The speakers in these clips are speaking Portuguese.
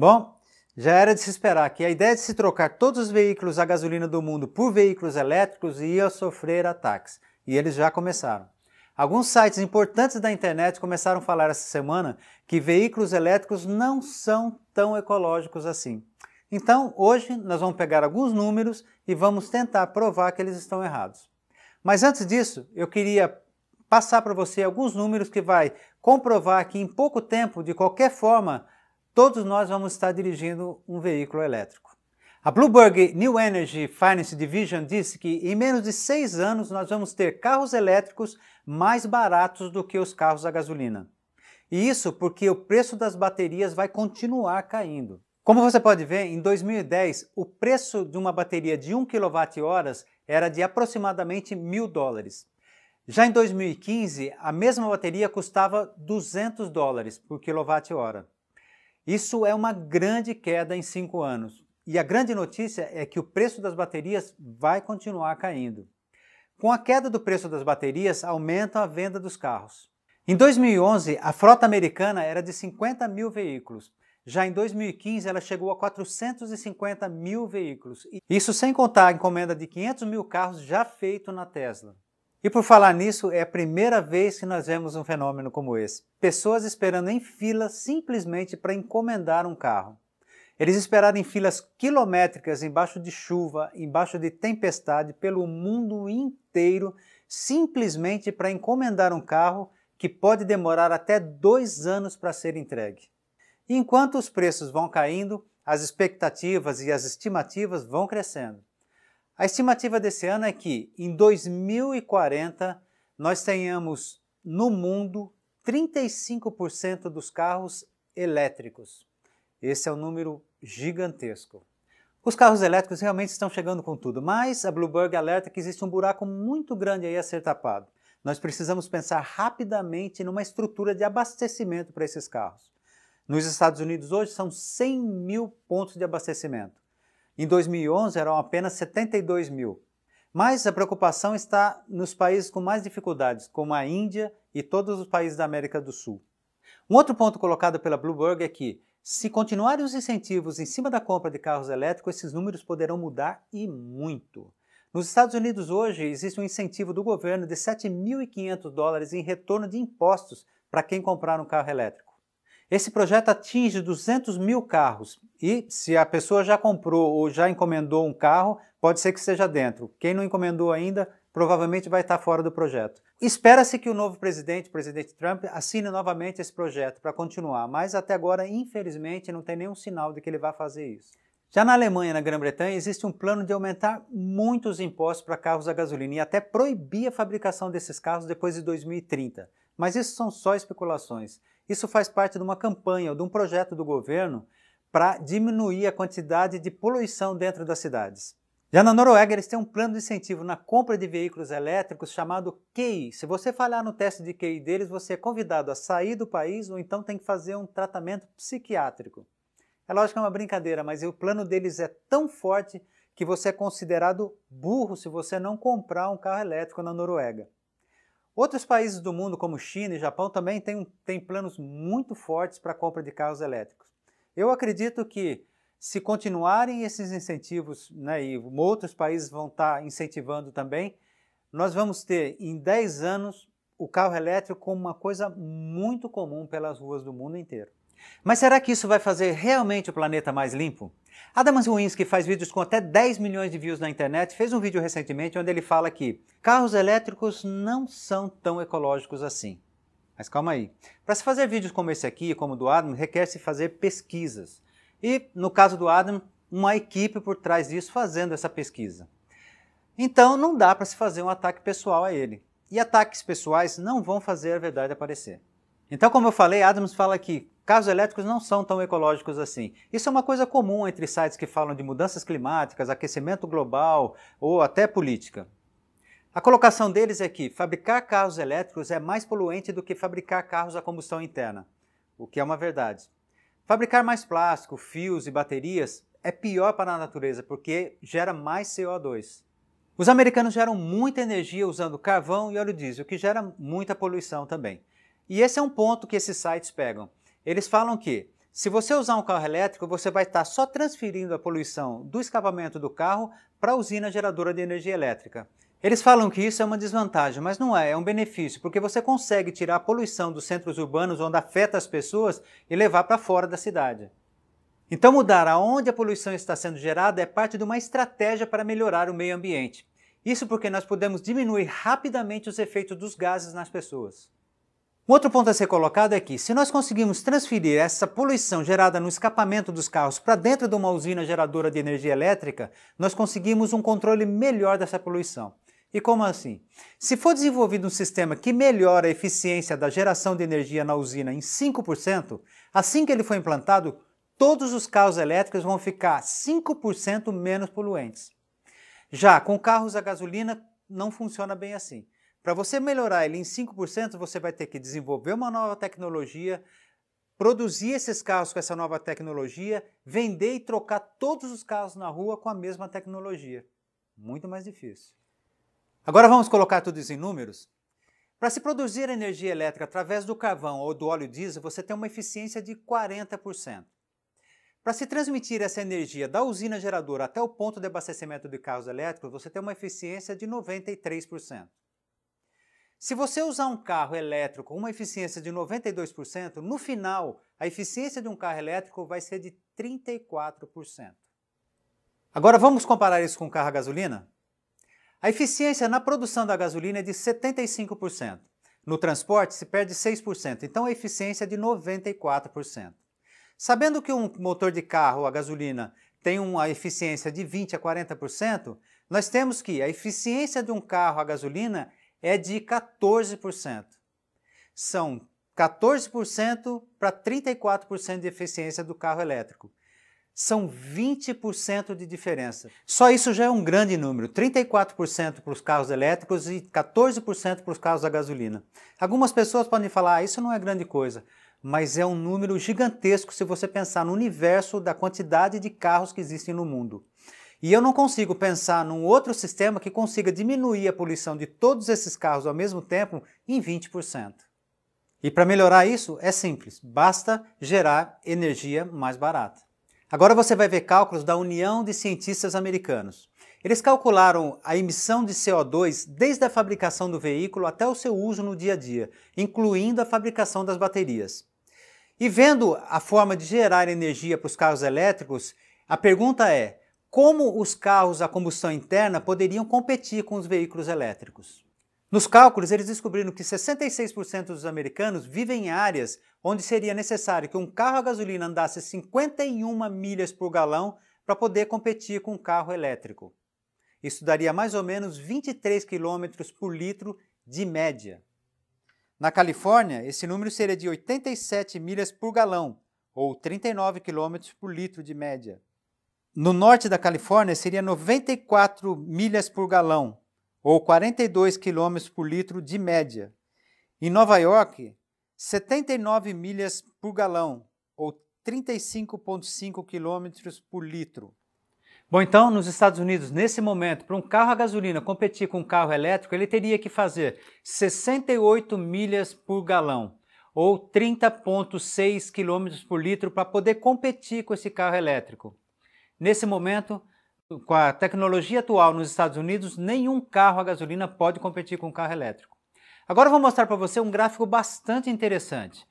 Bom, já era de se esperar que a ideia de se trocar todos os veículos a gasolina do mundo por veículos elétricos ia sofrer ataques, e eles já começaram. Alguns sites importantes da internet começaram a falar essa semana que veículos elétricos não são tão ecológicos assim. Então, hoje nós vamos pegar alguns números e vamos tentar provar que eles estão errados. Mas antes disso, eu queria passar para você alguns números que vai comprovar que em pouco tempo, de qualquer forma, todos nós vamos estar dirigindo um veículo elétrico. A Bloomberg New Energy Finance Division disse que em menos de seis anos nós vamos ter carros elétricos mais baratos do que os carros a gasolina. E isso porque o preço das baterias vai continuar caindo. Como você pode ver, em 2010 o preço de uma bateria de 1 kWh era de aproximadamente mil dólares. Já em 2015, a mesma bateria custava 200 dólares por quilowatt-hora. Isso é uma grande queda em cinco anos. E a grande notícia é que o preço das baterias vai continuar caindo. Com a queda do preço das baterias, aumenta a venda dos carros. Em 2011, a frota americana era de 50 mil veículos. Já em 2015, ela chegou a 450 mil veículos. Isso sem contar a encomenda de 500 mil carros já feito na Tesla. E por falar nisso, é a primeira vez que nós vemos um fenômeno como esse. Pessoas esperando em fila simplesmente para encomendar um carro. Eles esperaram em filas quilométricas, embaixo de chuva, embaixo de tempestade, pelo mundo inteiro, simplesmente para encomendar um carro que pode demorar até dois anos para ser entregue. Enquanto os preços vão caindo, as expectativas e as estimativas vão crescendo. A estimativa desse ano é que em 2040 nós tenhamos no mundo 35% dos carros elétricos. Esse é um número gigantesco. Os carros elétricos realmente estão chegando com tudo, mas a Bloomberg alerta que existe um buraco muito grande aí a ser tapado. Nós precisamos pensar rapidamente numa estrutura de abastecimento para esses carros. Nos Estados Unidos hoje são 100 mil pontos de abastecimento. Em 2011 eram apenas 72 mil. Mas a preocupação está nos países com mais dificuldades, como a Índia e todos os países da América do Sul. Um outro ponto colocado pela Bloomberg é que se continuarem os incentivos em cima da compra de carros elétricos, esses números poderão mudar e muito. Nos Estados Unidos hoje existe um incentivo do governo de 7.500 dólares em retorno de impostos para quem comprar um carro elétrico. Esse projeto atinge 200 mil carros e, se a pessoa já comprou ou já encomendou um carro, pode ser que esteja dentro. Quem não encomendou ainda, provavelmente vai estar fora do projeto. Espera-se que o novo presidente, o presidente Trump, assine novamente esse projeto para continuar, mas até agora, infelizmente, não tem nenhum sinal de que ele vai fazer isso. Já na Alemanha e na Grã-Bretanha, existe um plano de aumentar muitos impostos para carros a gasolina e até proibir a fabricação desses carros depois de 2030. Mas isso são só especulações. Isso faz parte de uma campanha ou de um projeto do governo para diminuir a quantidade de poluição dentro das cidades. Já na Noruega, eles têm um plano de incentivo na compra de veículos elétricos chamado QI. Se você falhar no teste de QI deles, você é convidado a sair do país ou então tem que fazer um tratamento psiquiátrico. É lógico que é uma brincadeira, mas o plano deles é tão forte que você é considerado burro se você não comprar um carro elétrico na Noruega. Outros países do mundo, como China e Japão, também têm, têm planos muito fortes para a compra de carros elétricos. Eu acredito que se continuarem esses incentivos, né, e outros países vão estar incentivando também, nós vamos ter em 10 anos o carro elétrico como uma coisa muito comum pelas ruas do mundo inteiro. Mas será que isso vai fazer realmente o planeta mais limpo? Adam Ruins, que faz vídeos com até 10 milhões de views na internet, fez um vídeo recentemente onde ele fala que carros elétricos não são tão ecológicos assim. Mas calma aí. Para se fazer vídeos como esse aqui, como o do Adam, requer-se fazer pesquisas. E, no caso do Adam, uma equipe por trás disso fazendo essa pesquisa. Então, não dá para se fazer um ataque pessoal a ele. E ataques pessoais não vão fazer a verdade aparecer. Então, como eu falei, Adams fala que carros elétricos não são tão ecológicos assim. Isso é uma coisa comum entre sites que falam de mudanças climáticas, aquecimento global ou até política. A colocação deles é que fabricar carros elétricos é mais poluente do que fabricar carros a combustão interna, o que é uma verdade. Fabricar mais plástico, fios e baterias é pior para a natureza porque gera mais CO2. Os americanos geram muita energia usando carvão e óleo diesel, que gera muita poluição também. E esse é um ponto que esses sites pegam. Eles falam que Se você usar um carro elétrico, você vai estar só transferindo a poluição do escapamento do carro para a usina geradora de energia elétrica. Eles falam que isso é uma desvantagem, mas não é, é um benefício, porque você consegue tirar a poluição dos centros urbanos onde afeta as pessoas e levar para fora da cidade. Então, mudar aonde a poluição está sendo gerada é parte de uma estratégia para melhorar o meio ambiente. Isso porque nós podemos diminuir rapidamente os efeitos dos gases nas pessoas. Um outro ponto a ser colocado é que, se nós conseguimos transferir essa poluição gerada no escapamento dos carros para dentro de uma usina geradora de energia elétrica, nós conseguimos um controle melhor dessa poluição. E como assim? Se for desenvolvido um sistema que melhora a eficiência da geração de energia na usina em 5%, assim que ele for implantado, todos os carros elétricos vão ficar 5% menos poluentes. Já com carros a gasolina, não funciona bem assim. Para você melhorar ele em 5%, você vai ter que desenvolver uma nova tecnologia, produzir esses carros com essa nova tecnologia, vender e trocar todos os carros na rua com a mesma tecnologia. Muito mais difícil. Agora vamos colocar tudo isso em números? Para se produzir energia elétrica através do carvão ou do óleo diesel, você tem uma eficiência de 40%. Para se transmitir essa energia da usina geradora até o ponto de abastecimento de carros elétricos, você tem uma eficiência de 93%. Se você usar um carro elétrico com uma eficiência de 92%, no final, a eficiência de um carro elétrico vai ser de 34%. Agora vamos comparar isso com um carro a gasolina? A eficiência na produção da gasolina é de 75%. No transporte se perde 6%, então a eficiência é de 94%. Sabendo que um motor de carro a gasolina tem uma eficiência de 20 a 40%, nós temos que a eficiência de um carro a gasolina é de 14%. São 14% para 34% de eficiência do carro elétrico. São 20% de diferença. Só isso já é um grande número: 34% para os carros elétricos e 14% para os carros a gasolina. Algumas pessoas podem falar, ah, isso não é grande coisa mas é um número gigantesco se você pensar no universo da quantidade de carros que existem no mundo. E eu não consigo pensar num outro sistema que consiga diminuir a poluição de todos esses carros ao mesmo tempo em 20%. E para melhorar isso é simples, basta gerar energia mais barata. Agora você vai ver cálculos da União de Cientistas Americanos. Eles calcularam a emissão de CO2 desde a fabricação do veículo até o seu uso no dia a dia, incluindo a fabricação das baterias. E vendo a forma de gerar energia para os carros elétricos, a pergunta é: como os carros a combustão interna poderiam competir com os veículos elétricos? Nos cálculos, eles descobriram que 66% dos americanos vivem em áreas onde seria necessário que um carro a gasolina andasse 51 milhas por galão para poder competir com um carro elétrico. Isso daria mais ou menos 23 km por litro de média. Na Califórnia, esse número seria de 87 milhas por galão, ou 39 km por litro de média. No norte da Califórnia, seria 94 milhas por galão, ou 42 km por litro de média. Em Nova York, 79 milhas por galão, ou 35,5 km por litro. Bom, então, nos Estados Unidos, nesse momento, para um carro a gasolina competir com um carro elétrico, ele teria que fazer 68 milhas por galão, ou 30,6 km por litro, para poder competir com esse carro elétrico. Nesse momento, com a tecnologia atual nos Estados Unidos, nenhum carro a gasolina pode competir com um carro elétrico. Agora eu vou mostrar para você um gráfico bastante interessante.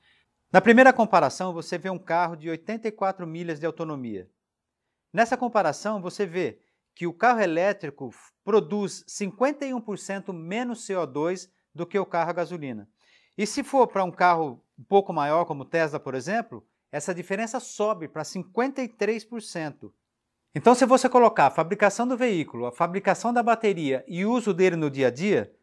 Na primeira comparação, você vê um carro de 84 milhas de autonomia. Nessa comparação, você vê que o carro elétrico produz 51% menos CO2 do que o carro a gasolina. E se for para um carro um pouco maior, como o Tesla, por exemplo, essa diferença sobe para 53%. Então, se você colocar a fabricação do veículo, a fabricação da bateria e o uso dele no dia a dia,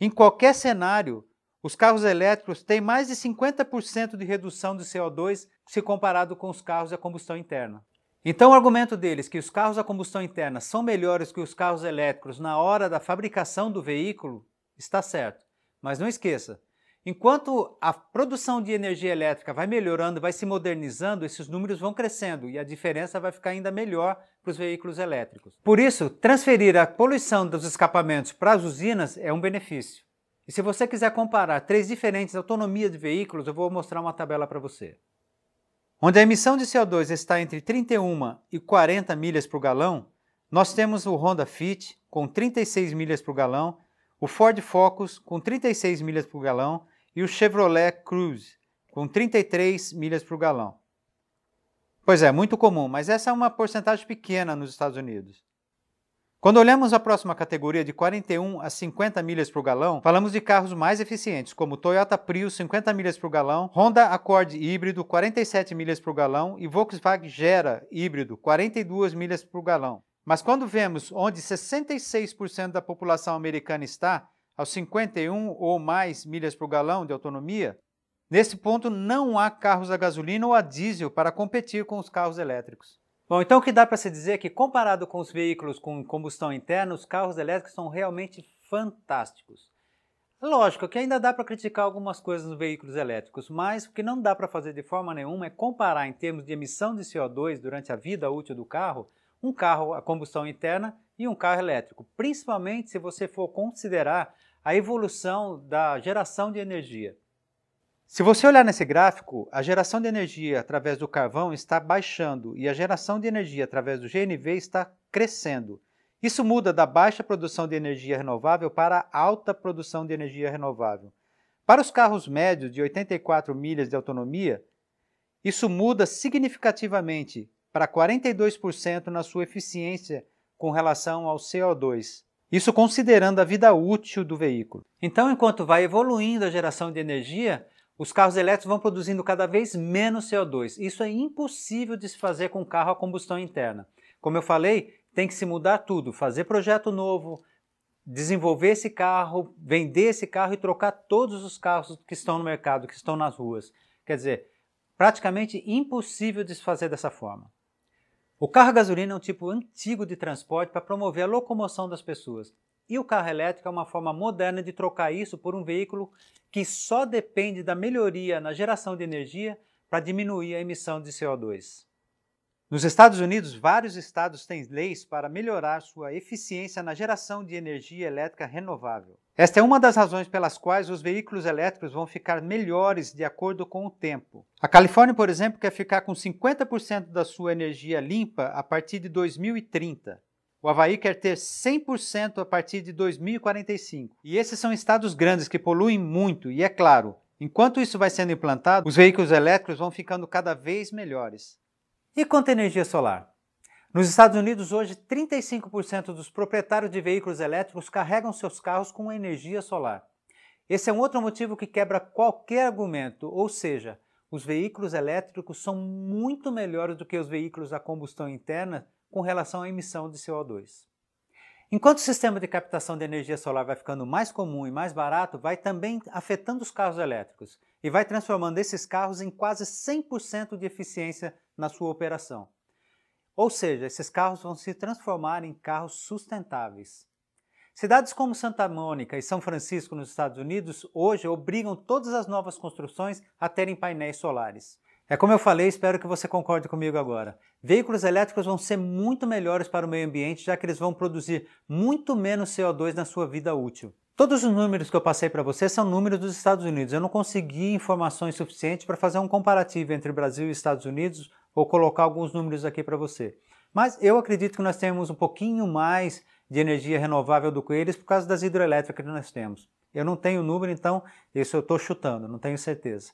em qualquer cenário, os carros elétricos têm mais de 50% de redução de CO2 se comparado com os carros a combustão interna. Então, o argumento deles que os carros a combustão interna são melhores que os carros elétricos na hora da fabricação do veículo está certo. Mas não esqueça, enquanto a produção de energia elétrica vai melhorando, vai se modernizando, esses números vão crescendo e a diferença vai ficar ainda melhor para os veículos elétricos. Por isso, transferir a poluição dos escapamentos para as usinas é um benefício. E se você quiser comparar três diferentes autonomias de veículos, eu vou mostrar uma tabela para você. onde a emissão de CO2 está entre 31 e 40 milhas por galão, nós temos o Honda Fit com 36 milhas por galão, o Ford Focus com 36 milhas por galão e o Chevrolet Cruze com 33 milhas por galão. Pois é, muito comum, mas essa é uma porcentagem pequena nos Estados Unidos. Quando olhamos a próxima categoria de 41 a 50 milhas por galão, falamos de carros mais eficientes, como Toyota Prius 50 milhas por galão, Honda Accord híbrido 47 milhas por galão e Volkswagen Gera híbrido 42 milhas por galão. Mas quando vemos onde 66% da população americana está, aos 51 ou mais milhas por galão de autonomia, Nesse ponto, não há carros a gasolina ou a diesel para competir com os carros elétricos. Bom, então o que dá para se dizer é que, comparado com os veículos com combustão interna, os carros elétricos são realmente fantásticos. Lógico que ainda dá para criticar algumas coisas nos veículos elétricos, mas o que não dá para fazer de forma nenhuma é comparar em termos de emissão de CO2 durante a vida útil do carro, um carro a combustão interna e um carro elétrico, principalmente se você for considerar a evolução da geração de energia. Se você olhar nesse gráfico, a geração de energia através do carvão está baixando e a geração de energia através do GNV está crescendo. Isso muda da baixa produção de energia renovável para a alta produção de energia renovável. Para os carros médios de 84 milhas de autonomia, isso muda significativamente para 42% na sua eficiência com relação ao CO2. Isso considerando a vida útil do veículo. Então, enquanto vai evoluindo a geração de energia, os carros elétricos vão produzindo cada vez menos CO2. Isso é impossível de se fazer com carro a combustão interna. Como eu falei, tem que se mudar tudo, fazer projeto novo, desenvolver esse carro, vender esse carro e trocar todos os carros que estão no mercado, que estão nas ruas. Quer dizer, praticamente impossível de se fazer dessa forma. O carro a gasolina é um tipo antigo de transporte para promover a locomoção das pessoas. E o carro elétrico é uma forma moderna de trocar isso por um veículo que só depende da melhoria na geração de energia para diminuir a emissão de CO2. Nos Estados Unidos, vários estados têm leis para melhorar sua eficiência na geração de energia elétrica renovável. Esta é uma das razões pelas quais os veículos elétricos vão ficar melhores de acordo com o tempo. A Califórnia, por exemplo, quer ficar com 50% da sua energia limpa a partir de 2030. O Havaí quer ter 100% a partir de 2045. E esses são estados grandes que poluem muito, e é claro, enquanto isso vai sendo implantado, os veículos elétricos vão ficando cada vez melhores. E quanto à energia solar? Nos Estados Unidos, hoje, 35% dos proprietários de veículos elétricos carregam seus carros com energia solar. Esse é um outro motivo que quebra qualquer argumento, ou seja, os veículos elétricos são muito melhores do que os veículos a combustão interna com relação à emissão de CO2. Enquanto o sistema de captação de energia solar vai ficando mais comum e mais barato, vai também afetando os carros elétricos e vai transformando esses carros em quase 100% de eficiência na sua operação. Ou seja, esses carros vão se transformar em carros sustentáveis. Cidades como Santa Mônica e São Francisco, nos Estados Unidos, hoje obrigam todas as novas construções a terem painéis solares. É como eu falei, espero que você concorde comigo agora. Veículos elétricos vão ser muito melhores para o meio ambiente, já que eles vão produzir muito menos CO2 na sua vida útil. Todos os números que eu passei para você são números dos Estados Unidos. Eu não consegui informações suficientes para fazer um comparativo entre Brasil e Estados Unidos ou colocar alguns números aqui para você. Mas eu acredito que nós temos um pouquinho mais de energia renovável do que eles por causa das hidrelétricas que nós temos. Eu não tenho número, então isso eu estou chutando, não tenho certeza.